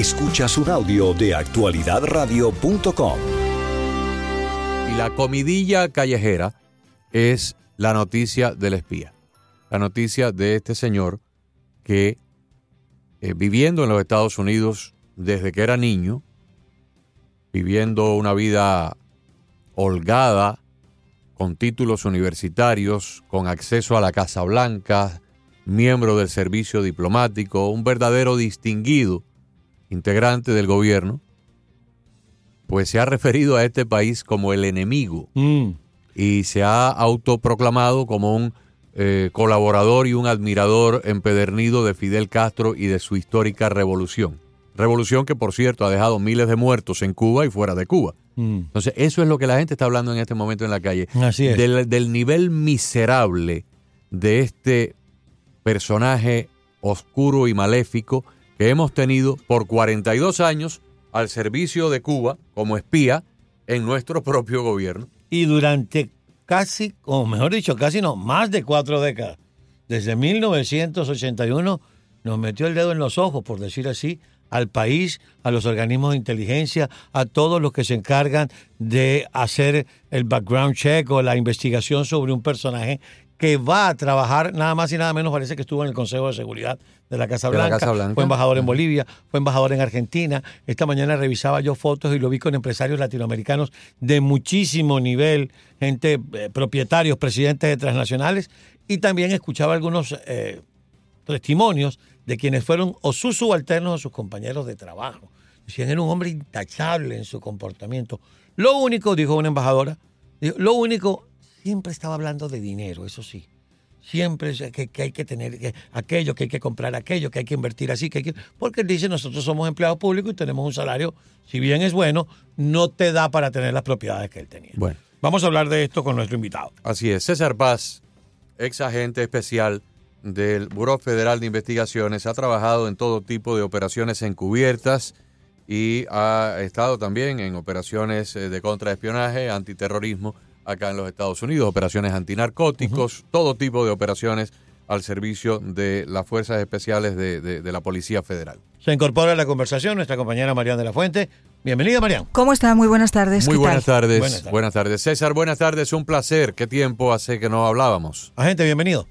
Escuchas un audio de actualidadradio.com. Y la comidilla callejera es la noticia del espía. La noticia de este señor que eh, viviendo en los Estados Unidos desde que era niño, viviendo una vida holgada, con títulos universitarios, con acceso a la Casa Blanca, miembro del servicio diplomático, un verdadero distinguido integrante del gobierno, pues se ha referido a este país como el enemigo Mm. y se ha autoproclamado como un eh, colaborador y un admirador empedernido de Fidel Castro y de su histórica revolución. Revolución que, por cierto, ha dejado miles de muertos en Cuba y fuera de Cuba. Mm. Entonces, eso es lo que la gente está hablando en este momento en la calle. Así es. Del, del nivel miserable de este personaje oscuro y maléfico que hemos tenido por 42 años al servicio de Cuba como espía en nuestro propio gobierno. Y durante casi, o mejor dicho, casi no, más de cuatro décadas, desde 1981, nos metió el dedo en los ojos, por decir así, al país, a los organismos de inteligencia, a todos los que se encargan de hacer el background check o la investigación sobre un personaje que va a trabajar nada más y nada menos, parece que estuvo en el Consejo de Seguridad de la Casa De la Blanca, Casa Blanca. fue embajador en Bolivia, fue embajador en Argentina. Esta mañana revisaba yo fotos y lo vi con empresarios latinoamericanos de muchísimo nivel, gente, eh, propietarios, presidentes de transnacionales, y también escuchaba algunos eh, testimonios de quienes fueron o sus subalternos o sus compañeros de trabajo. Decían, era un hombre intachable en su comportamiento. Lo único, dijo una embajadora, dijo, lo único, siempre estaba hablando de dinero, eso sí. Siempre que, que hay que tener que- aquello, que hay que comprar aquello, que hay que invertir así, que hay que... Porque él dice, nosotros somos empleados públicos y tenemos un salario, si bien es bueno, no te da para tener las propiedades que él tenía. Bueno, Vamos a hablar de esto con nuestro invitado. así es. César Paz, ex agente especial del Buró Federal de Investigaciones, ha trabajado en todo tipo de operaciones encubiertas y ha estado también en operaciones eh, de contraespionaje, antiterrorismo acá en los Estados Unidos, operaciones antinarcóticos, todo tipo de operaciones al servicio de las fuerzas especiales de, de- de la Policía Federal. Se incorpora a la conversación nuestra compañera Mariana de la Fuente. Bienvenida, Mariana. ¿Cómo está? Muy buenas tardes. Muy ¿Qué buenas tal? tardes, Buenas tardes. buenas tardes. César, buenas tardes, un placer. ¿Qué tiempo hace que no hablábamos? Agente, bienvenido.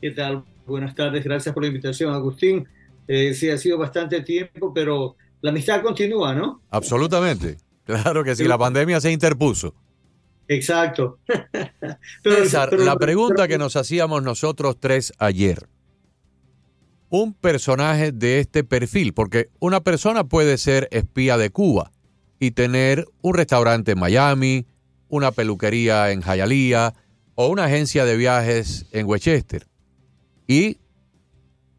¿Qué tal? Buenas tardes, gracias por la invitación, Agustín. Eh, sí, ha sido bastante tiempo, pero la amistad continúa, ¿no? Absolutamente. Claro que sí, la pandemia se interpuso. Exacto. Pero- César, pero- la pregunta pero- que nos hacíamos nosotros tres ayer. Un personaje de este perfil, porque una persona puede ser espía de Cuba y tener un restaurante en Miami, una peluquería en Hialeah o una agencia de viajes en Westchester. Y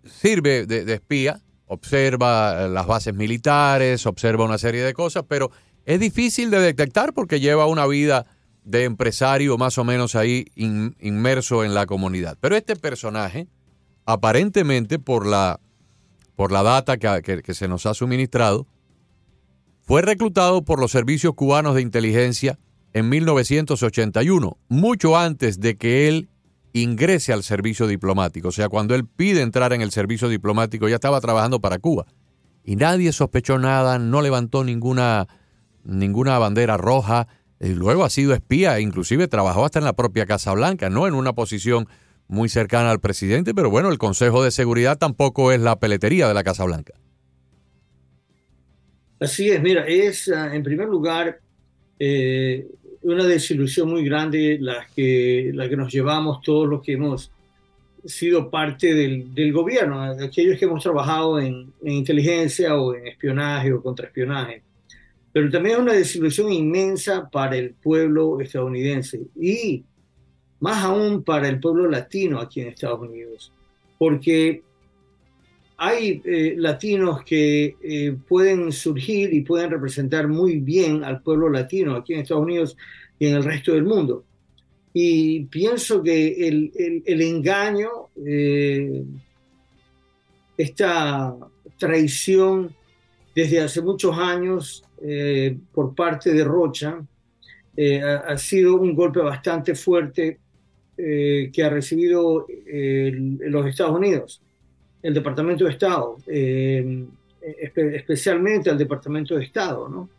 sirve de, de espía, observa eh, las bases militares, observa una serie de cosas, pero es difícil de detectar porque lleva una vida de empresario más o menos ahí in- inmerso en la comunidad. Pero este personaje, aparentemente por la, por la data que, que- que se nos ha suministrado, fue reclutado por los servicios cubanos de inteligencia en 1981, mucho antes de que él ingrese al servicio diplomático. O sea, cuando él pide entrar en el servicio diplomático, ya estaba trabajando para Cuba. Y nadie sospechó nada, no levantó ninguna, ninguna bandera roja. Luego ha sido espía, inclusive trabajó hasta en la propia Casa Blanca, no en una posición muy cercana al presidente, pero bueno, el Consejo de Seguridad tampoco es la peletería de la Casa Blanca. Así es, mira, es ah, en primer lugar eh, una desilusión muy grande la que, la que nos llevamos todos los que hemos sido parte del, gobierno, aquellos que hemos trabajado en inteligencia o en espionaje o contraespionaje. Pero también es una desilusión inmensa para el pueblo estadounidense y más aún para el pueblo latino aquí en Estados Unidos, porque hay eh, latinos que eh, pueden surgir y pueden representar muy bien al pueblo latino aquí en Estados Unidos y en el resto del mundo. Y pienso que el, el- el engaño, eh, esta traición desde hace muchos años eh, por parte de Rocha, eh, ha, ha sido un golpe bastante fuerte eh, que ha recibido eh, el- los Estados Unidos el Departamento de Estado eh, especialmente al Departamento de Estado. ¿no?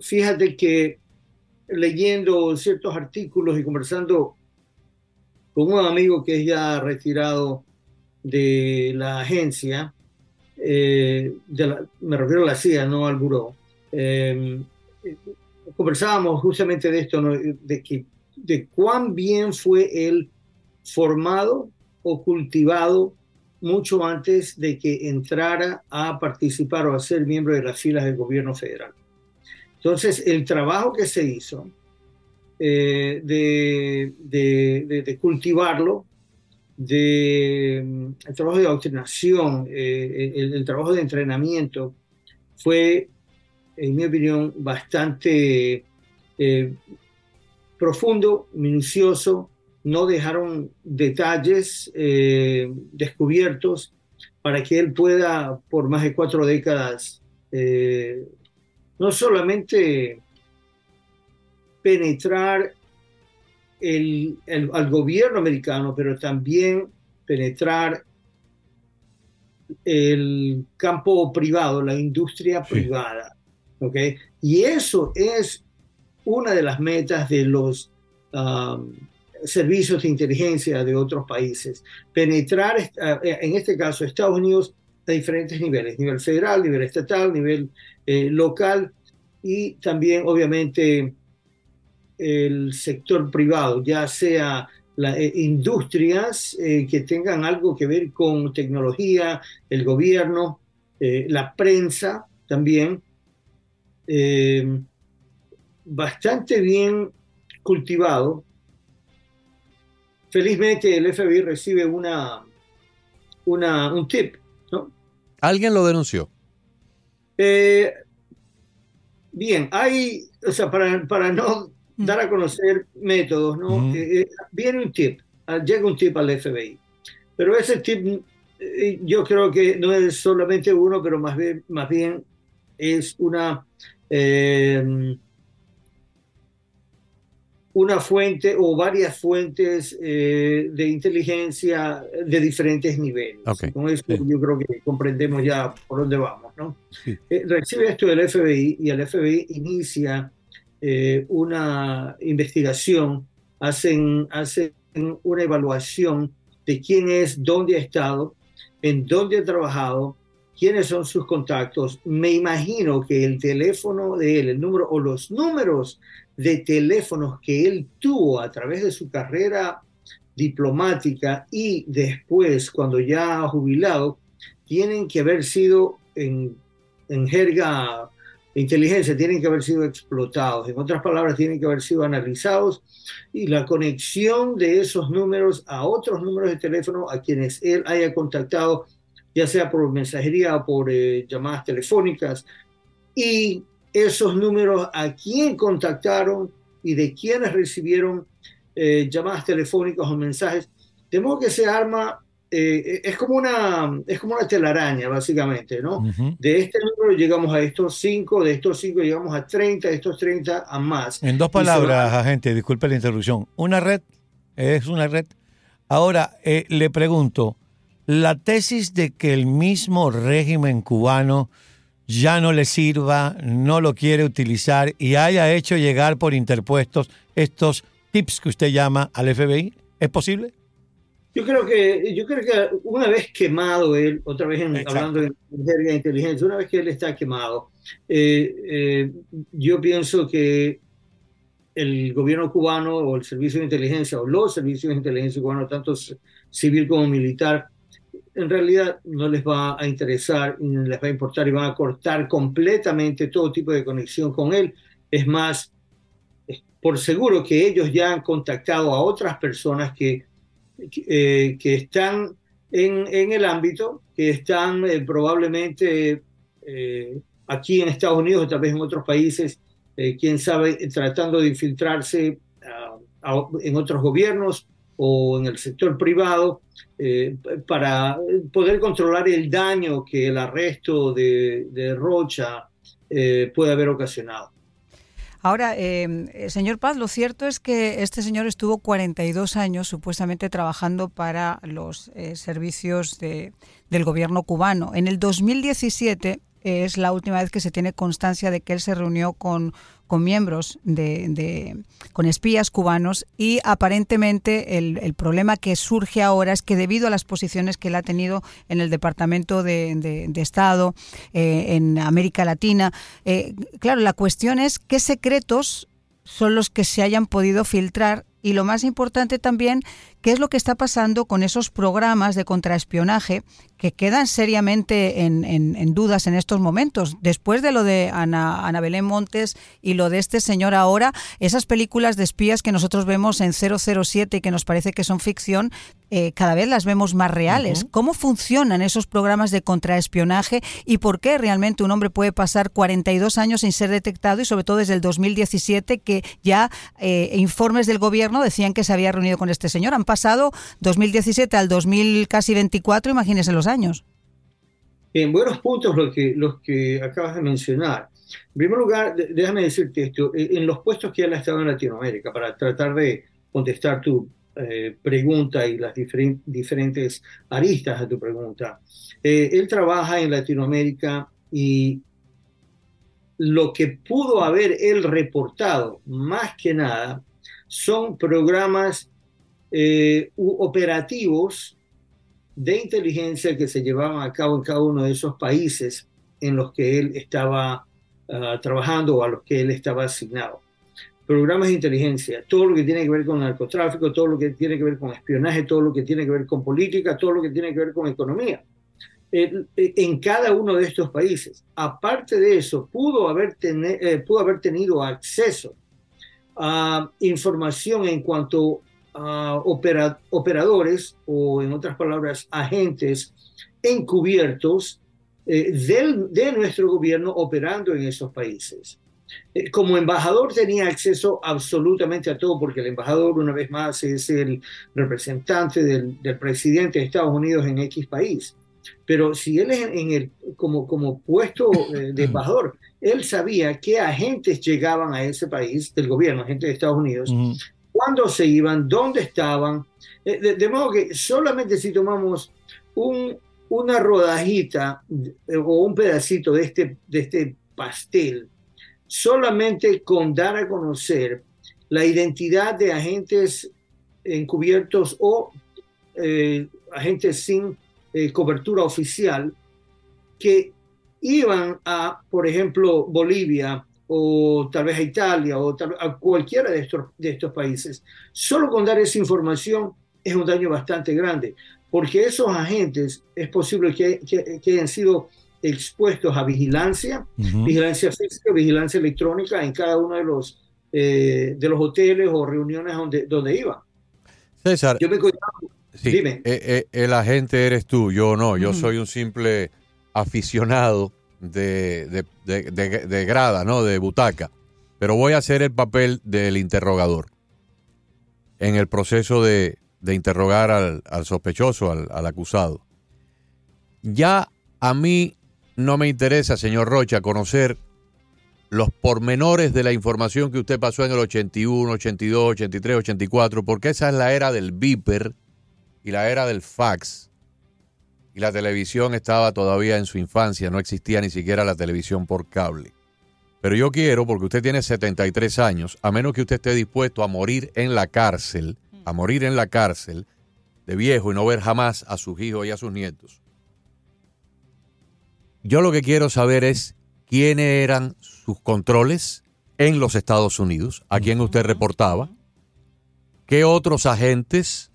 fíjate que leyendo ciertos artículos y conversando con un amigo que es ya retirado de la agencia, eh, me refiero a la CIA, no al buró, eh, conversábamos justamente de esto, de, que, de cuán bien fue él formado o cultivado mucho antes de que entrara a participar o a ser miembro de las filas del gobierno federal. Entonces, el trabajo que se hizo eh, de, de, cultivarlo, de, mm, el trabajo de adoctrinación, eh, el, trabajo de entrenamiento, fue, en mi opinión, bastante eh, profundo, minucioso, no dejaron detalles descubiertos para que él pueda, por más de cuatro décadas, no solamente penetrar el, al gobierno americano, pero también penetrar el campo privado, la industria privada. ¿okay? Y eso es una de las metas de los um, servicios de inteligencia de otros países. Penetrar, en este caso, Estados Unidos a diferentes niveles, nivel federal, nivel estatal, nivel eh, local y también, obviamente, el sector privado, ya sea las eh, industrias eh, que tengan algo que ver con tecnología, el gobierno, la prensa también, bastante bien cultivado. Felizmente el FBI recibe una, una, un tip ¿Alguien lo denunció? Eh, bien, hay, o sea, para, para no. Dar a conocer métodos, ¿no? Eh, eh, viene un tip, ah, llega un tip al FBI, pero ese tip yo creo que no es solamente uno, pero más bien, más bien es una una fuente o varias fuentes eh, de inteligencia de diferentes niveles. Con eso yo creo que comprendemos ya por dónde vamos. ¿no? Eh, recibe esto del FBI y el FBI inicia eh, una investigación, hacen, hacen una evaluación de quién es, dónde ha estado, en dónde ha trabajado, quiénes son sus contactos. Me imagino que el teléfono de él, el número o los números de teléfonos que él tuvo a través de su carrera diplomática y después, cuando ya jubilado, tienen que haber sido en, en jerga inteligencia, tienen que haber sido explotados. En otras palabras, tienen que haber sido analizados y la conexión de esos números a otros números de teléfono a quienes él haya contactado, ya sea por mensajería o por eh, llamadas telefónicas, y esos números, a quién contactaron y de quiénes recibieron eh, llamadas telefónicas o mensajes. De modo que se arma, eh, es, como una, es como una telaraña, básicamente, ¿no? De este número llegamos a estos cinco, de estos cinco llegamos a 30, de estos 30 a más. En dos palabras, agente, disculpe la interrupción. Una red es una red. Ahora, eh, le pregunto, la tesis de que el mismo régimen cubano ya no le sirva, no lo quiere utilizar y haya hecho llegar por interpuestos estos tips que usted llama al FBI? ¿Es posible? Yo creo que, yo creo que una vez quemado él, otra vez hablando de, de inteligencia, una vez que él está quemado, eh, eh, yo pienso que el gobierno cubano o el servicio de inteligencia o los servicios de inteligencia cubanos, tanto civil como militar, en realidad no les va a interesar, ni les va a importar y van a cortar completamente todo tipo de conexión con él. Es más, por seguro que ellos ya han contactado a otras personas que, que, eh, están en, en, el ámbito, que están eh, probablemente eh, aquí en Estados Unidos o tal vez en otros países, quién sabe, tratando de infiltrarse ah, en otros gobiernos o en el sector privado eh, para poder controlar el daño que el arresto de, Rocha eh, puede haber ocasionado. Ahora, eh, señor Paz, lo cierto es que este señor estuvo 42 años supuestamente trabajando para los eh, servicios de, del gobierno cubano. En el 2017 es la última vez que se tiene constancia de que él se reunió con, con miembros de, con espías cubanos y aparentemente el, problema que surge ahora es que debido a las posiciones que él ha tenido en el Departamento de, Estado eh, en América Latina, eh, claro, la cuestión es qué secretos son los que se hayan podido filtrar y lo más importante también, qué es lo que está pasando con esos programas de contraespionaje que quedan seriamente en, dudas en estos momentos. Después de lo de Ana, Ana, Belén Montes y lo de este señor ahora, esas películas de espías que nosotros vemos en 007 y que nos parece que son ficción, eh, cada vez las vemos más reales. ¿Cómo funcionan esos programas de contraespionaje y por qué realmente un hombre puede pasar 42 años sin ser detectado y sobre todo desde el 2017 que ya eh, informes del gobierno decían que se había reunido con este señor? Pasado 2017 al 2024, imagínense los años. En buenos puntos los que, los que acabas de mencionar. En primer lugar, déjame decirte esto, eh, en los puestos que él ha estado en Latinoamérica, para tratar de contestar tu eh, pregunta y las diferentes aristas de tu pregunta, eh, él trabaja en Latinoamérica y lo que pudo haber él reportado, más que nada, son programas operativos de inteligencia que se llevaban a cabo en cada uno de esos países en los que él estaba ah, trabajando o a los que él estaba asignado. Programas de inteligencia, todo lo que tiene que ver con narcotráfico, todo lo que tiene que ver con espionaje, todo lo que tiene que ver con política, todo lo que tiene que ver con economía. en cada uno de estos países. Aparte de eso, pudo haber, eh, pudo haber tenido acceso a información en cuanto operadores o en otras palabras agentes encubiertos eh, de nuestro gobierno operando en esos países. Eh, como embajador tenía acceso absolutamente a todo porque el embajador una vez más es el representante del, presidente de Estados Unidos en X país. Pero si él es en el, como, como puesto eh, de embajador, él sabía qué agentes llegaban a ese país del gobierno, agentes de Estados Unidos, cuándo se iban, dónde estaban. Eh, de, modo que solamente si tomamos un, una rodajita eh, o un pedacito de este, de este pastel, solamente con dar a conocer la identidad de agentes encubiertos o eh, agentes sin cobertura oficial que iban a, por ejemplo, Bolivia, o tal vez a Italia o a cualquiera de estos, de estos países. Solo con dar esa información es un daño bastante grande, porque esos agentes es posible que, que, hayan sido expuestos a vigilancia, vigilancia física, vigilancia electrónica en cada uno de los, eh, de los hoteles o reuniones donde, donde iban. César, yo me dime. Eh, eh, el agente eres tú, yo no, yo soy un simple aficionado de, de, grada, ¿no? De butaca. Pero voy a hacer el papel del interrogador en el proceso de, interrogar al, sospechoso, al, acusado. Ya a mí no me interesa, señor Rocha, conocer los pormenores de la información que usted pasó en el 81, 82, 83, 84, porque esa es la era del beeper y la era del fax y la televisión estaba todavía en su infancia, no existía ni siquiera la televisión por cable. Pero yo quiero, porque usted tiene 73 años, a menos que usted esté dispuesto a morir en la cárcel, a morir en la cárcel de viejo y no ver jamás a sus hijos y a sus nietos. Yo lo que quiero saber es quiénes eran sus controles en los Estados Unidos, a quién usted reportaba, qué otros agentes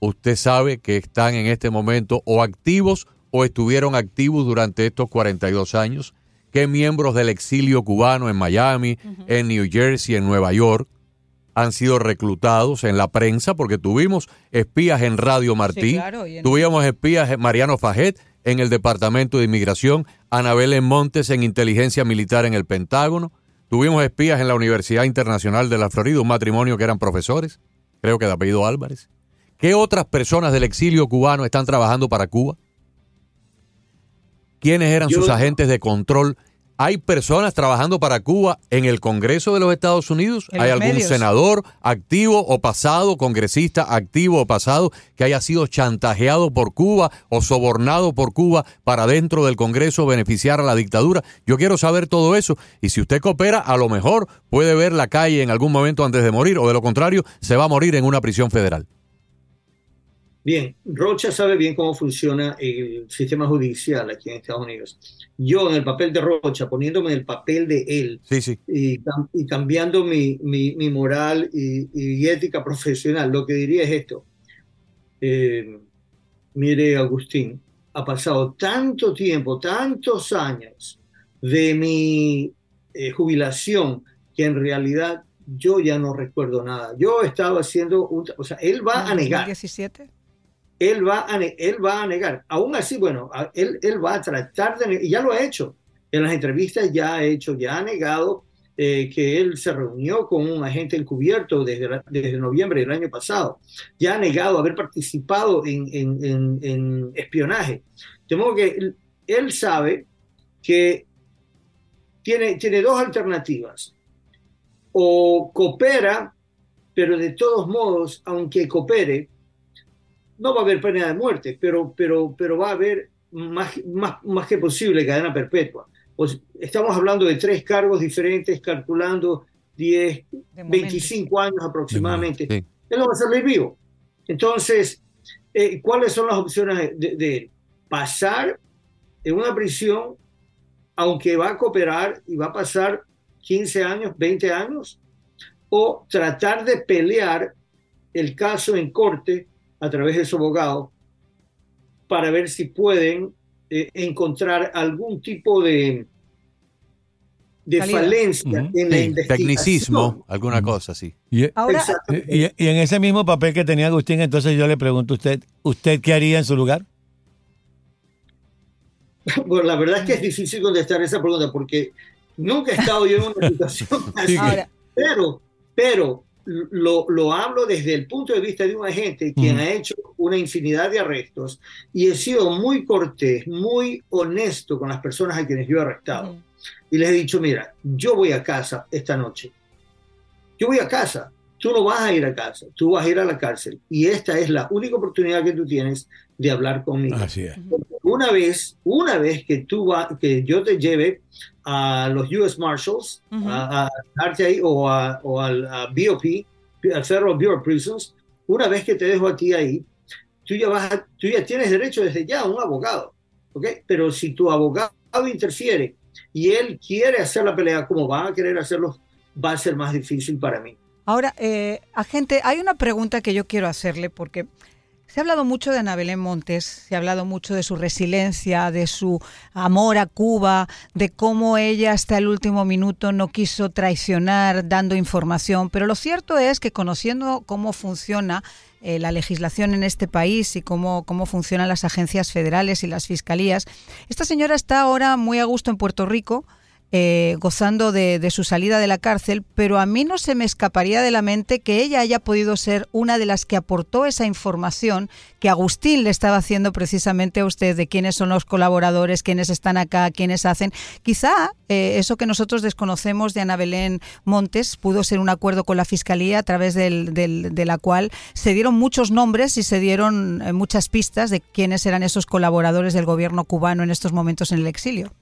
usted sabe que están en este momento o activos o estuvieron activos durante estos 42 años, qué miembros del exilio cubano en Miami, en New Jersey, en Nueva York, han sido reclutados en la prensa, porque tuvimos espías en Radio Martí, tuvimos espías en Mariano Fajet en el Departamento de Inmigración, Anabel Montes en Inteligencia Militar en el Pentágono, tuvimos espías en la Universidad Internacional de la Florida, un matrimonio que eran profesores, creo que de apellido Álvarez. ¿Qué otras personas del exilio cubano están trabajando para Cuba? ¿Quiénes eran sus agentes de control ¿Hay personas trabajando para Cuba en el Congreso de los Estados Unidos? ¿Hay algún medios. senador activo o pasado, congresista activo o pasado, que haya sido chantajeado por Cuba o sobornado por Cuba para dentro del Congreso beneficiar a la dictadura? Yo quiero saber todo eso. Y si usted coopera, a lo mejor puede ver la calle en algún momento antes de morir, o de lo contrario, se va a morir en una prisión federal. Bien, Rocha sabe bien cómo funciona el sistema judicial aquí en Estados Unidos. Yo en el papel de Rocha, poniéndome en el papel de él Sí, sí. y, cam- y cambiando mi, mi- mi moral y, y ética profesional, lo que diría es esto. Eh, mire, Agustín, ha pasado tanto tiempo, tantos años de mi eh, jubilación que en realidad yo ya no recuerdo nada. Yo estaba haciendo un... O sea, él va a negar. 2017. Él va a, él va a negar. Aún así, bueno, él, él va a tratar de, y ya lo ha hecho. En las entrevistas ya ha hecho, ya ha negado eh, que él se reunió con un agente encubierto desde, la- desde noviembre del año pasado. Ya ha negado haber participado en, en- en- en espionaje. De modo que él, él sabe que tiene, tiene dos alternativas. O coopera, pero de todos modos, aunque coopere, no va a haber pena de muerte, pero, pero, pero va a haber más, más, más que posible cadena perpetua. Pues estamos hablando de tres cargos diferentes, calculando 10, de momento. 25 años aproximadamente. Sí. Él no va a salir vivo. Entonces, eh, ¿cuáles son las opciones de, de él? Pasar en una prisión, aunque va a cooperar y va a pasar 15 años, 20 años, o tratar de pelear el caso en corte a través de su abogado para ver si pueden eh, encontrar algún tipo de, de Salida. falencia Ujú. en la Sí, investigación. tecnicismo, alguna cosa así. Y, Ahora, Exacto. y- y en ese mismo papel que tenía Agustín, entonces yo le pregunto a usted, ¿usted qué haría en su lugar? Bueno, la verdad es que es difícil contestar esa pregunta porque nunca he estado yo en una situación así. ahora, Pero, pero lo, lo hablo desde el punto de vista de un agente quien Mm. ha hecho una infinidad de arrestos y he sido muy cortés, muy honesto con las personas a quienes yo he arrestado. Y les he dicho, mira, yo voy a casa esta noche. Yo voy a casa. Tú no vas a ir a casa, tú vas a ir a la cárcel. Y esta es la única oportunidad que tú tienes de hablar conmigo Así es. una vez, una vez que tú va, que yo te lleve a los US Marshals, a, a darte ahí, o, a- o al a BOP, al Federal Bureau of Prisons, una vez que te dejo a ti ahí, tú ya, vas a- tú ya tienes derecho desde ya a un abogado, ¿ok? Pero si tu abogado interfiere y él quiere hacer la pelea como van a querer hacerlo, va a ser más difícil para mí. Ahora, eh, agente, hay una pregunta que yo quiero hacerle porque se ha hablado mucho de Ana Belén Montes, se ha hablado mucho de su resiliencia, de su amor a Cuba, de cómo ella hasta el último minuto no quiso traicionar dando información, pero lo cierto es que conociendo cómo funciona eh, la legislación en este país y cómo, cómo funcionan las agencias federales y las fiscalías, esta señora está ahora muy a gusto en Puerto Rico, eh, gozando de, de su salida de la cárcel, pero a mí no se me escaparía de la mente que ella haya podido ser una de las que aportó esa información que Agustín le estaba haciendo precisamente a usted de quiénes son los colaboradores, quiénes están acá, quiénes hacen. Quizá eh, eso que nosotros desconocemos de Ana Belén Montes pudo ser un acuerdo con la Fiscalía a través del, de la cual se dieron muchos nombres y se dieron eh, muchas pistas de quiénes eran esos colaboradores del gobierno cubano en estos momentos en el exilio.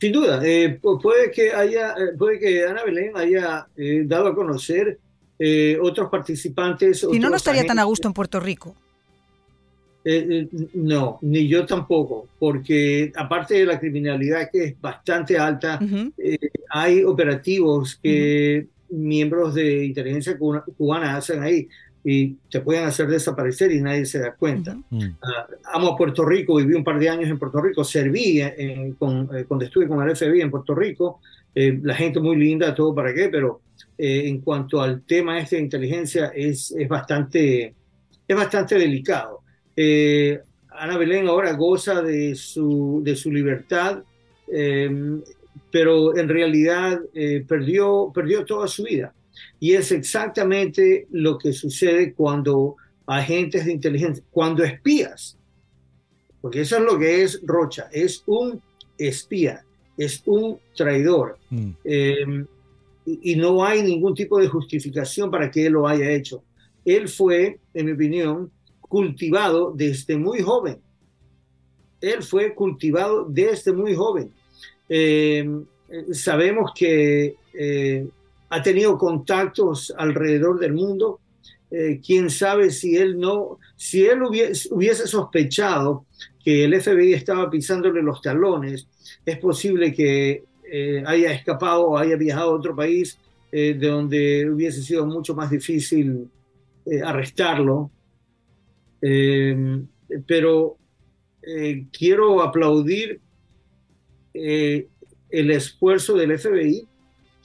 Sin duda, eh, pu- puede que haya, eh, puede que Ana Belén haya eh, dado a conocer eh, otros participantes. Si no, no estaría tan a gusto en Puerto Rico. No, ni yo tampoco, porque aparte de la criminalidad que es bastante alta, hay operativos que miembros de inteligencia cubana hacen ahí y te pueden hacer desaparecer y nadie se da cuenta. Ujú. Mm. Ah, amo a Puerto Rico, viví un par de años en Puerto Rico, serví en- con, eh, cuando estuve con el FBI en Puerto Rico, eh, la gente muy linda, todo para qué, pero eh, en cuanto al tema este de inteligencia es, es, bastante, es bastante delicado. Eh, Ana Belén ahora goza de su, de su libertad, eh, pero en realidad eh, perdió, perdió toda su vida. Y es exactamente lo que sucede cuando agentes de inteligencia, cuando espías, porque eso es lo que es Rocha, es un espía. es un traidor. Mm. Eh, y, y no hay ningún tipo de justificación para que él lo haya hecho. Él fue, en mi opinión, cultivado desde muy joven. Él fue cultivado desde muy joven. Eh, sabemos que eh, ha tenido contactos alrededor del mundo. Eh, quién sabe si él no, si él hubiese, sospechado que el FBI estaba pisándole los talones, es posible que eh, haya escapado o haya viajado a otro país eh, de donde hubiese sido mucho más difícil eh, arrestarlo. Eh, pero quiero aplaudir el esfuerzo del FBI,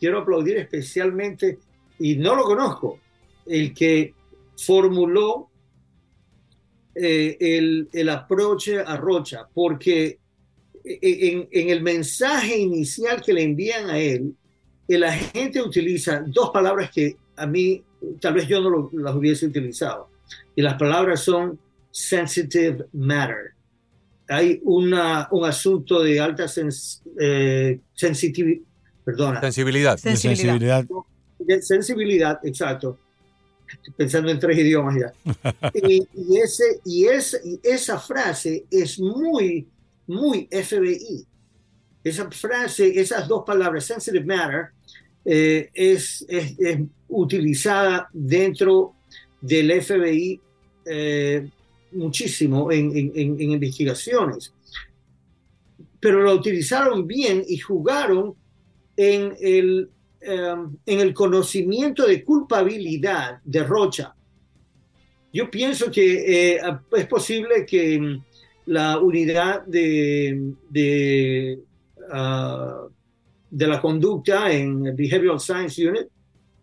quiero aplaudir especialmente, y no lo conozco, el que formuló eh, el, el approach a Rocha, porque en, en el mensaje inicial que le envían a él, el agente utiliza dos palabras que a mí tal vez yo no las hubiese utilizado. Y las palabras son sensitive matter. Hay una, un asunto de alta sens, eh, perdona, Sensibilidad. Sensibilidad. sensibilidad. de sensibilidad, exacto. Estoy pensando en tres idiomas ya. y, y ese, y, ese, y esa frase es muy, muy FBI. Esa frase, esas dos palabras, sensitive matter, eh, es, es, es utilizada dentro del FBI eh, muchísimo en, en- en- en investigaciones. Pero lo utilizaron bien y jugaron en el, eh, en el conocimiento de culpabilidad de Rocha. Yo pienso que eh, es posible que mm, la unidad de, de, ah, de la conducta en Behavioral Science Unit,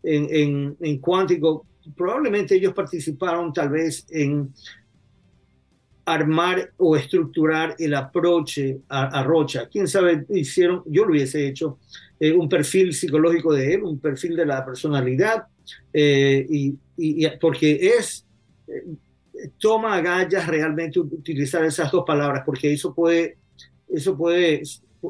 en, en, en cuántico, probablemente ellos participaron tal vez en armar o estructurar el approach a, a Rocha. Quién sabe, hicieron, yo lo hubiese hecho, eh, un perfil psicológico de él, un perfil de la personalidad, eh, y, y- y porque es, eh, toma agallas realmente utilizar esas dos palabras, porque eso puede, eso puede,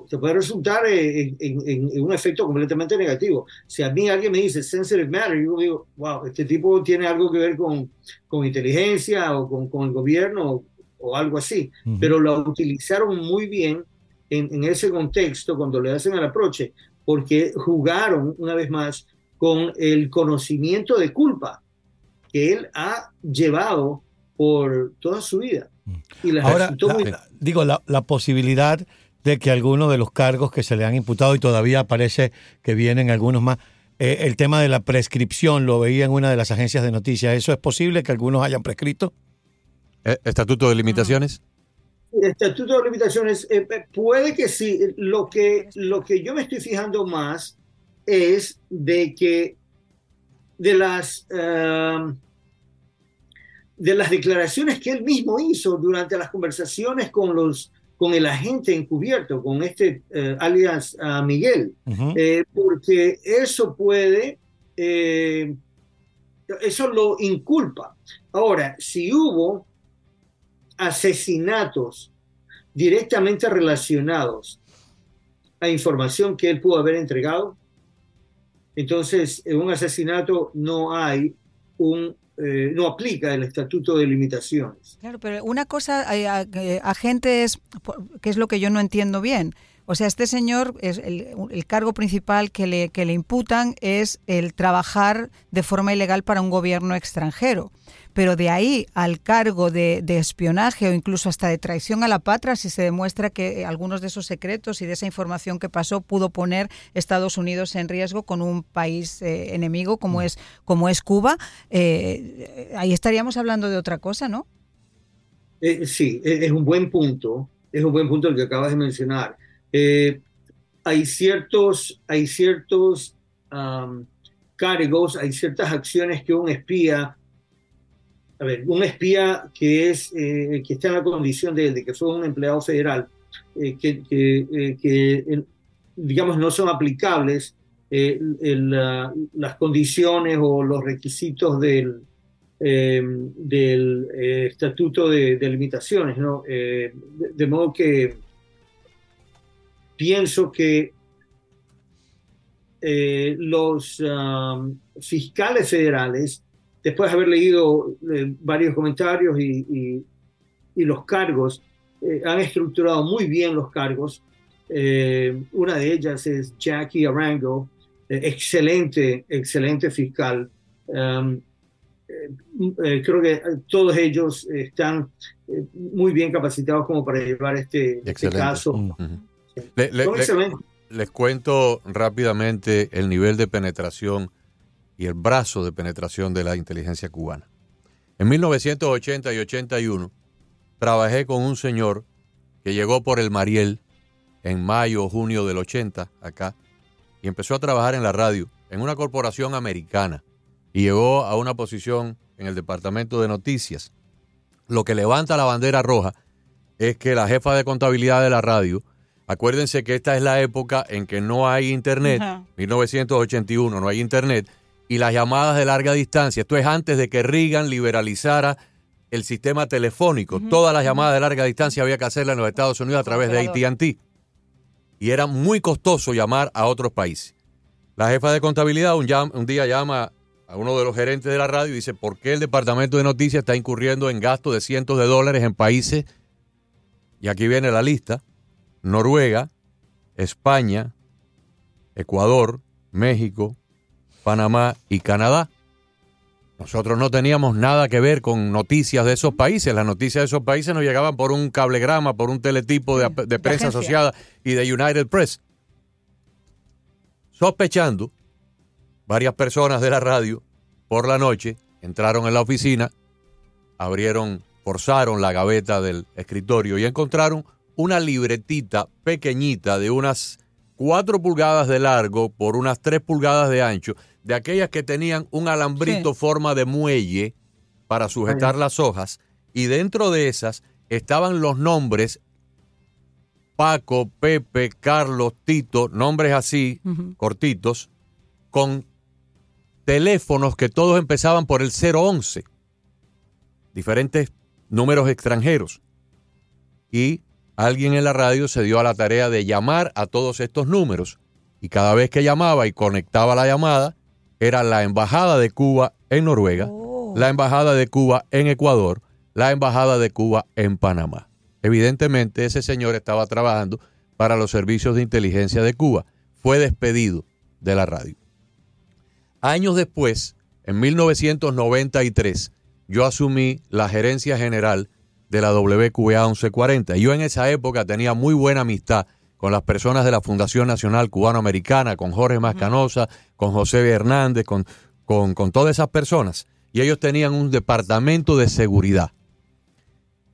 te puede resultar eh, en, en- en un efecto completamente negativo. Si a mí alguien me dice sensitive matter, yo digo, wow, este tipo tiene algo que ver con, con inteligencia o con, con el gobierno o, algo así, pero lo utilizaron muy bien en, en ese contexto cuando le hacen el aproche, porque jugaron una vez más con el conocimiento de culpa que él ha llevado por toda su vida. Y Ahora, la- muy- digo, la, la posibilidad de que algunos de los cargos que se le han imputado y todavía parece que vienen algunos más, eh, el tema de la prescripción, lo veía en una de las agencias de noticias, ¿eso es posible que algunos hayan prescrito? Eh, Estatuto de limitaciones. El estatuto de limitaciones, eh, eh, puede que sí. Lo que, lo que yo me estoy fijando más es de que de las, eh, de las declaraciones que él mismo hizo durante las conversaciones con, los, con el agente encubierto, con este eh, alias ah, Miguel, eh, porque eso puede, eh, eso lo inculpa. Ahora, si hubo asesinatos directamente relacionados a información que él pudo haber entregado, entonces en un asesinato no hay un, eh, no aplica el estatuto de limitaciones. Claro, pero una cosa, eh, eh, agente es, que es lo que yo no entiendo bien. O sea, este señor, es el, el cargo principal que le, que le imputan es el trabajar de forma ilegal para un gobierno extranjero. Pero de ahí al cargo de, de espionaje o incluso hasta de traición a la patria, si se demuestra que algunos de esos secretos y de esa información que pasó pudo poner Estados Unidos en riesgo con un país eh, enemigo como es, como es Cuba, eh, ahí estaríamos hablando de otra cosa, ¿no? Eh, sí, es, es un buen punto, es un buen punto el que acabas de mencionar. Eh, hay ciertos, hay ciertos am, cargos, hay ciertas acciones que un espía, a ver, un espía que es eh, que está en la condición de, de que fue un empleado federal, eh, que, que, digamos no son aplicables las condiciones o los requisitos del, eh, del estatuto de, limitaciones, ¿no? De modo que pienso que eh, los um, fiscales federales, después de haber leído eh, varios comentarios y, y- y los cargos, eh, han estructurado muy bien los cargos. Una de ellas es Jackie Arango, excelente, excelente fiscal. Um, creo que todos ellos están muy bien capacitados como para llevar este, este caso. Le- les cuento rápidamente el nivel de penetración y el brazo de penetración de la inteligencia cubana. En 1980 y 81 trabajé con un señor que llegó por el Mariel en mayo o junio del 80 acá y empezó a trabajar en la radio en una corporación americana y llegó a una posición en el departamento de noticias. Lo que levanta la bandera roja es que la jefa de contabilidad de la radio, acuérdense que esta es la época en que no hay internet, Ajá. 1981 no hay internet, y las llamadas de larga distancia, esto es antes de que Reagan liberalizara el sistema telefónico, todas las llamadas de larga distancia había que hacerlas en los Estados Unidos a través de AT&T, y era muy costoso llamar a otros países. La jefa de contabilidad un, un día llama a uno de los gerentes de la radio y dice, ¿por qué el departamento de noticias está incurriendo en gastos de cientos de dólares en países? Y aquí viene la lista. Noruega, España, Ecuador, México, Panamá y Canadá. Nosotros no teníamos nada que ver con noticias de esos países. Las noticias de esos países nos llegaban por un cablegrama, por un teletipo de, de prensa asociada y de United Press. Sospechando, varias personas de la radio por la noche entraron en la oficina, abrieron, forzaron la gaveta del escritorio y encontraron una libretita pequeñita de unas 4 pulgadas de largo por unas 3 pulgadas de ancho, de aquellas que tenían un alambrito Sí. forma de muelle para sujetar las hojas, y dentro de esas estaban los nombres Paco, Pepe, Carlos, Tito, nombres así, cortitos, con teléfonos que todos empezaban por el 011, diferentes números extranjeros. Y alguien en la radio se dio a la tarea de llamar a todos estos números. Y cada vez que llamaba y conectaba la llamada, era la Embajada de Cuba en Noruega, Oh. la Embajada de Cuba en Ecuador, la Embajada de Cuba en Panamá. Evidentemente ese señor estaba trabajando para los servicios de inteligencia de Cuba. Fue despedido de la radio. Años después, en 1993, yo asumí la gerencia general de la WQA 1140. Yo en esa época tenía muy buena amistad con las personas de la Fundación Nacional Cubanoamericana, con Jorge Mascanosa, con José Hernández, con, con, con todas esas personas. Y ellos tenían un departamento de seguridad.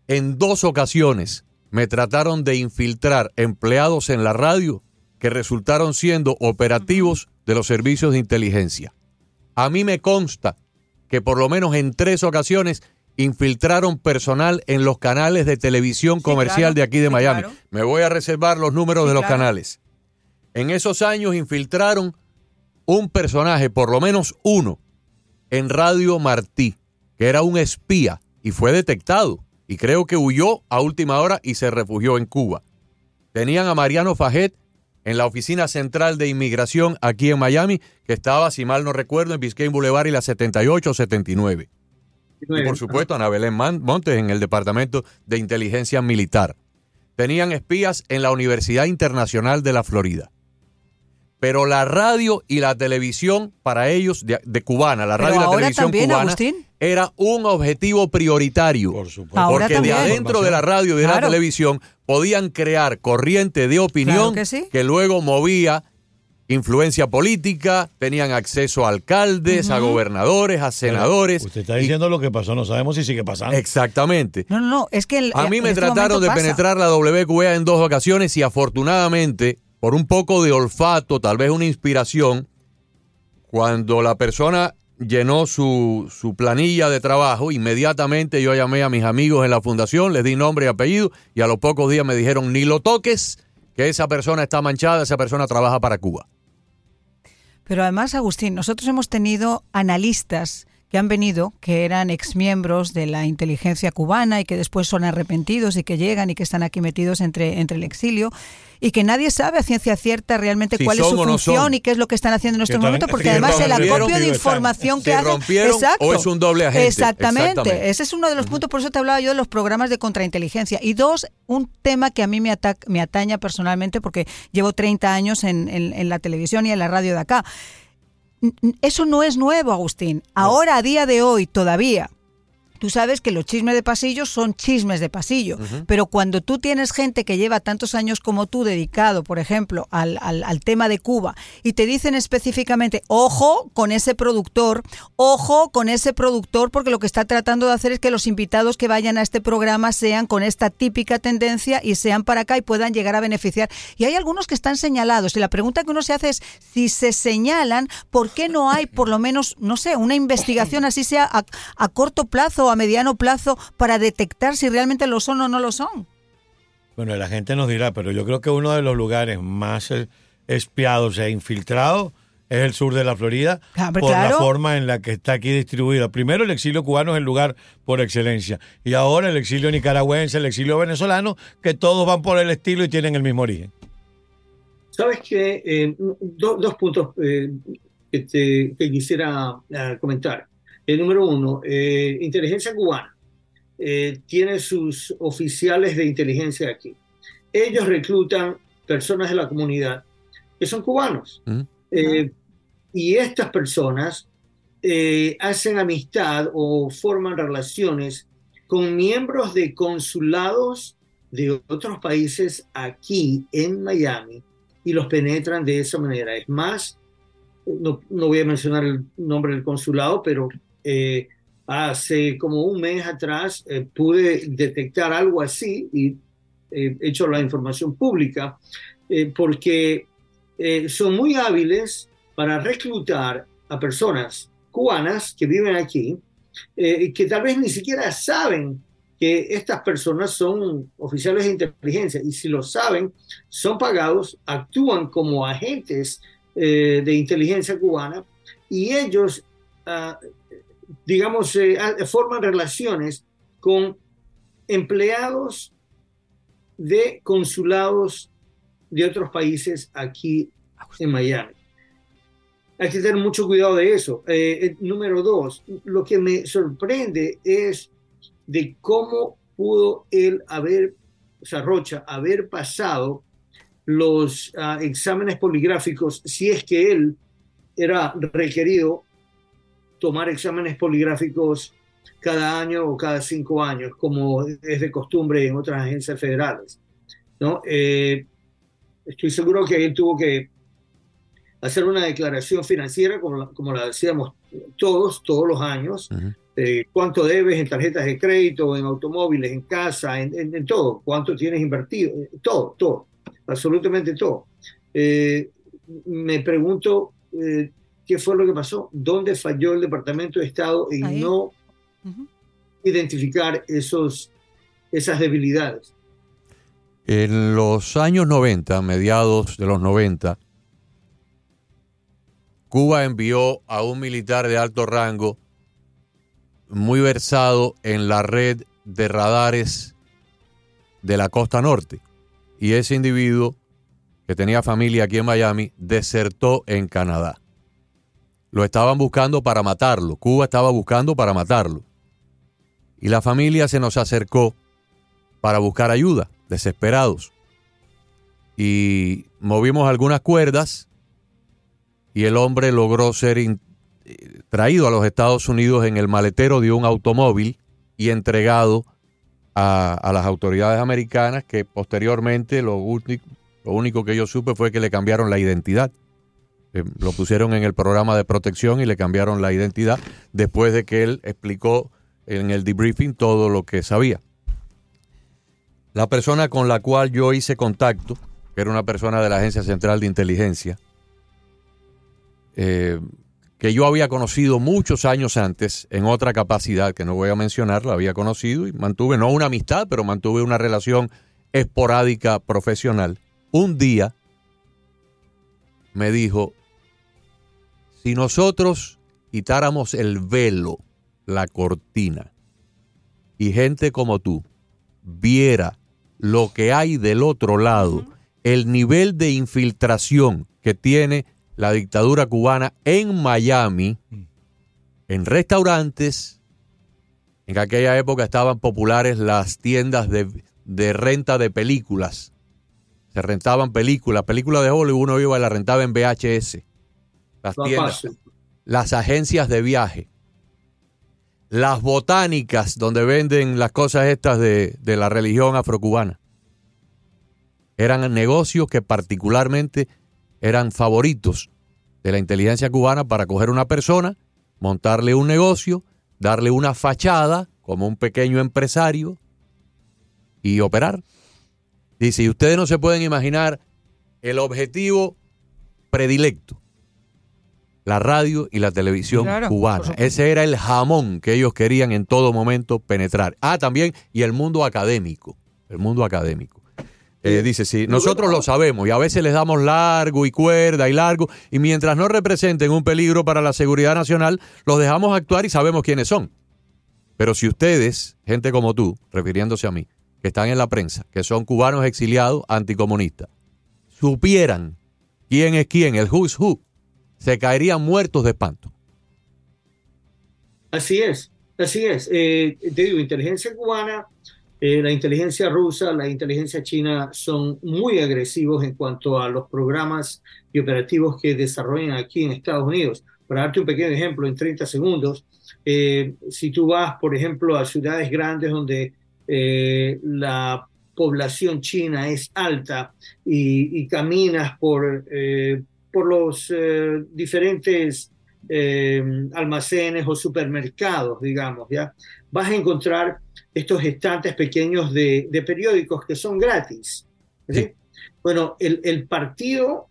En dos ocasiones me trataron de infiltrar empleados en la radio que resultaron siendo operativos de los servicios de inteligencia. A mí me consta que por lo menos en tres ocasiones infiltraron personal en los canales de televisión Sí, comercial claro, de aquí de Miami. claro. Me voy a reservar los números Sí, de los claro. canales. En esos años infiltraron un personaje, por lo menos uno, en Radio Martí, que era un espía y fue detectado. Y creo que huyó a última hora y se refugió en Cuba. Tenían a Mariano Fajet en la oficina central de inmigración aquí en Miami, que estaba, si mal no recuerdo, en Biscayne Boulevard y la 78 o 79. Y por supuesto, Ana Belén Montes en el Departamento de Inteligencia Militar. Tenían espías en la Universidad Internacional de la Florida. Pero la radio y la televisión para ellos de, de cubana, la Pero radio y la televisión también, cubana Agustín. era un objetivo prioritario. Por supuesto. Ahora Porque también. de adentro de la radio y de la televisión podían crear corriente de opinión Claro que sí. luego movía influencia política, tenían acceso a alcaldes, a gobernadores, a senadores. Usted está y- diciendo lo que pasó, no sabemos si sigue pasando. Exactamente. No, no, no, es que el- A mí me este trataron de pasa. penetrar la WQA en dos ocasiones y afortunadamente, por un poco de olfato, tal vez una inspiración, cuando la persona llenó su, su planilla de trabajo, inmediatamente yo llamé a mis amigos en la fundación, les di nombre y apellido y a los pocos días me dijeron, ni lo toques, que esa persona está manchada, esa persona trabaja para Cuba. Pero además, Agustín, nosotros hemos tenido analistas que han venido, que eran exmiembros de la inteligencia cubana y que después son arrepentidos y que llegan y que están aquí metidos entre, entre el exilio y que nadie sabe a ciencia cierta realmente Si cuál es su no función y qué es lo que están haciendo en estos momentos, porque que además el acopio de información que ¿Se hacen... Exacto. o es un doble agente? Exactamente. Exactamente. Ese es uno de los puntos, por eso te hablaba yo de los programas de contrainteligencia. Y dos, un tema que a mí me, ata- me ataña personalmente porque llevo 30 años en, en- en la televisión y en la radio de acá. Eso no es nuevo, Agustín. Ahora, a día de hoy, todavía. Tú sabes que los chismes de pasillo son chismes de pasillo, pero cuando tú tienes gente que lleva tantos años como tú dedicado, por ejemplo, al, al- al tema de Cuba, y te dicen específicamente, ojo con ese productor, ojo con ese productor, porque lo que está tratando de hacer es que los invitados que vayan a este programa sean con esta típica tendencia y sean para acá y puedan llegar a beneficiar. Y hay algunos que están señalados, y la pregunta que uno se hace es, si se señalan, ¿por qué no hay por lo menos, no sé, una investigación así sea a, a corto plazo o a mediano plazo para detectar si realmente lo son o no lo son? Bueno, la gente nos dirá, pero yo creo que uno de los lugares más eh, espiados e infiltrados es el sur de la Florida Ah, por la forma en la que está aquí distribuido. Primero, el exilio cubano es el lugar por excelencia. Y ahora el exilio nicaragüense, el exilio venezolano, que todos van por el estilo y tienen el mismo origen. Sabes que eh, do- dos puntos eh, que, te- que quisiera ah, comentar. El número uno, eh, inteligencia cubana eh, tiene sus oficiales de inteligencia aquí. Ellos reclutan personas de la comunidad que son cubanos. Eh, y estas personas eh, hacen amistad o forman relaciones con miembros de consulados de otros países aquí en Miami y los penetran de esa manera. Es más, no, no voy a mencionar el nombre del consulado, pero eh, hace como un mes atrás eh, pude detectar algo así y eh, he hecho la información pública eh, porque eh, son muy hábiles para reclutar a personas cubanas que viven aquí, que tal vez ni siquiera saben que estas personas son oficiales de inteligencia. Y si lo saben, son pagados, actúan como agentes de inteligencia cubana y ellos, ah, digamos, eh, ah, forman relaciones con empleados de consulados de otros países aquí en Miami. Hay que tener mucho cuidado de eso. Eh, eh, número dos, lo que me sorprende es de cómo pudo él haber, o sea, Rocha, haber pasado los ah, exámenes poligráficos si es que él era requerido tomar exámenes poligráficos cada año o cada cinco años, como es de costumbre en otras agencias federales. ¿no? Eh, estoy seguro que él tuvo que hacer una declaración financiera, como la, como la decíamos todos, todos los años, Ujú. eh, cuánto debes en tarjetas de crédito, en automóviles, en casa, en, en- en todo, cuánto tienes invertido, eh, todo, todo, absolutamente todo. Eh, me pregunto eh, qué fue lo que pasó, dónde falló el Departamento de Estado en Ahí. no identificar esos, esas debilidades. En los años 90, mediados de los 90, Cuba envió a un militar de alto rango muy versado en la red de radares de la costa norte. Y ese individuo, que tenía familia aquí en Miami, desertó en Canadá. Lo estaban buscando para matarlo. Cuba estaba buscando para matarlo. Y la familia se nos acercó para buscar ayuda, desesperados. Y movimos algunas cuerdas y el hombre logró ser traído a los Estados Unidos en el maletero de un automóvil y entregado a, las autoridades americanas que posteriormente lo, lo único que yo supe fue que le cambiaron la identidad. Eh, lo pusieron en el programa de protección y le cambiaron la identidad después de que él explicó en el debriefing todo lo que sabía. La persona con la cual yo hice contacto, que era una persona de la Agencia Central de Inteligencia, eh, que yo había conocido muchos años antes en otra capacidad que no voy a mencionar, la había conocido y mantuve no una amistad, pero mantuve una relación esporádica profesional. Un día me dijo, si nosotros quitáramos el velo, la cortina, y gente como tú viera lo que hay del otro lado, el nivel de infiltración que tiene la dictadura cubana en Miami, en restaurantes, en aquella época estaban populares las tiendas de, de renta de películas. Se rentaban películas, películas de Hollywood, uno iba y la rentaba en VHS. Las tiendas, las agencias de viaje, las botánicas donde venden las cosas estas de, de la religión afrocubana. Eran negocios que particularmente eran favoritos de la inteligencia cubana para coger una persona, montarle un negocio, darle una fachada como un pequeño empresario y operar. Dice, y ustedes no se pueden imaginar el objetivo predilecto, la radio y la televisión Claro, cubana. Ese era el jamón que ellos querían en todo momento penetrar. Ah, también, y el mundo académico, el mundo académico. Eh, dice, sí, nosotros lo sabemos y a veces les damos largo y cuerda y largo y mientras no representen un peligro para la seguridad nacional, los dejamos actuar y sabemos quiénes son. Pero si ustedes, gente como tú, refiriéndose a mí, que están en la prensa, que son cubanos exiliados anticomunistas, supieran quién es quién, el who's who, se caerían muertos de espanto. Así es, así es. Eh, te digo, inteligencia cubana, eh, la inteligencia rusa, la inteligencia china son muy agresivos en cuanto a los programas y operativos que desarrollan aquí en Estados Unidos. Para darte un pequeño ejemplo en 30 segundos, eh, si tú vas, por ejemplo, a ciudades grandes donde eh, la población china es alta y, caminas por, por los eh, diferentes eh, almacenes o supermercados, digamos, ¿ya? Vas a encontrar estos estantes pequeños de, de periódicos que son gratis. ¿sí? Sí. Bueno, el, el Partido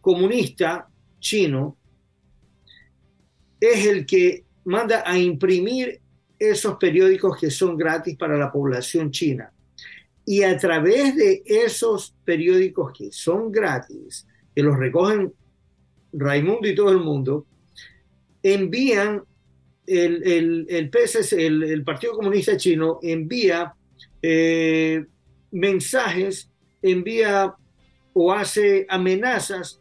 Comunista Chino es el que manda a imprimir esos periódicos que son gratis para la población china. Y a través de esos periódicos que son gratis, que los recogen Raimundo y todo el mundo, envían el, el, el PSC, el, el Partido Comunista Chino envía eh, mensajes, envía o hace amenazas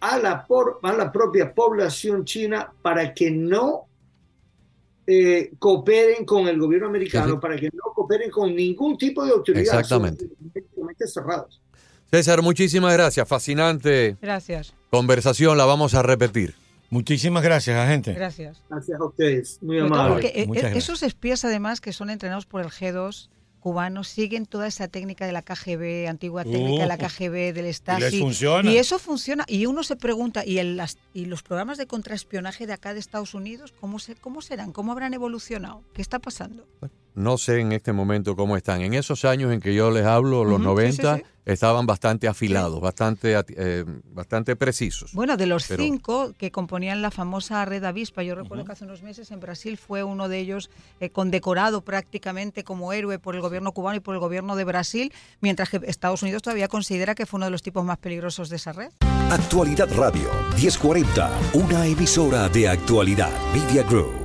a la, por, a la propia población china para que no eh, cooperen con el gobierno americano, Sí, sí. para que no cooperen con ningún tipo de autoridad. Exactamente. Son cerrados. César, muchísimas gracias. Fascinante Gracias, conversación, la vamos a repetir. Muchísimas gracias, agente. gracias. Gracias a ustedes. Muy amable. eh, eh, esos espías, además, que son entrenados por el G2 cubano, siguen toda esa técnica de la KGB, antigua técnica de la KGB, del les Stasi. funciona. Y eso funciona. Y uno se pregunta, ¿y, el, las- y los programas de contraespionaje de acá de Estados Unidos, ¿cómo, se, cómo serán? ¿Cómo habrán evolucionado? ¿Qué está pasando? No sé en este momento cómo están. En esos años en que yo les hablo, los sí, 90, sí, sí. estaban bastante afilados, bastante, eh, bastante precisos. Bueno, de los Pero- cinco que componían la famosa Red Avispa, yo recuerdo que hace unos meses en Brasil fue uno de ellos eh, condecorado prácticamente como héroe por el gobierno cubano y por el gobierno de Brasil, mientras que Estados Unidos todavía considera que fue uno de los tipos más peligrosos de esa red. Actualidad Radio 1040, una emisora de actualidad Media Group.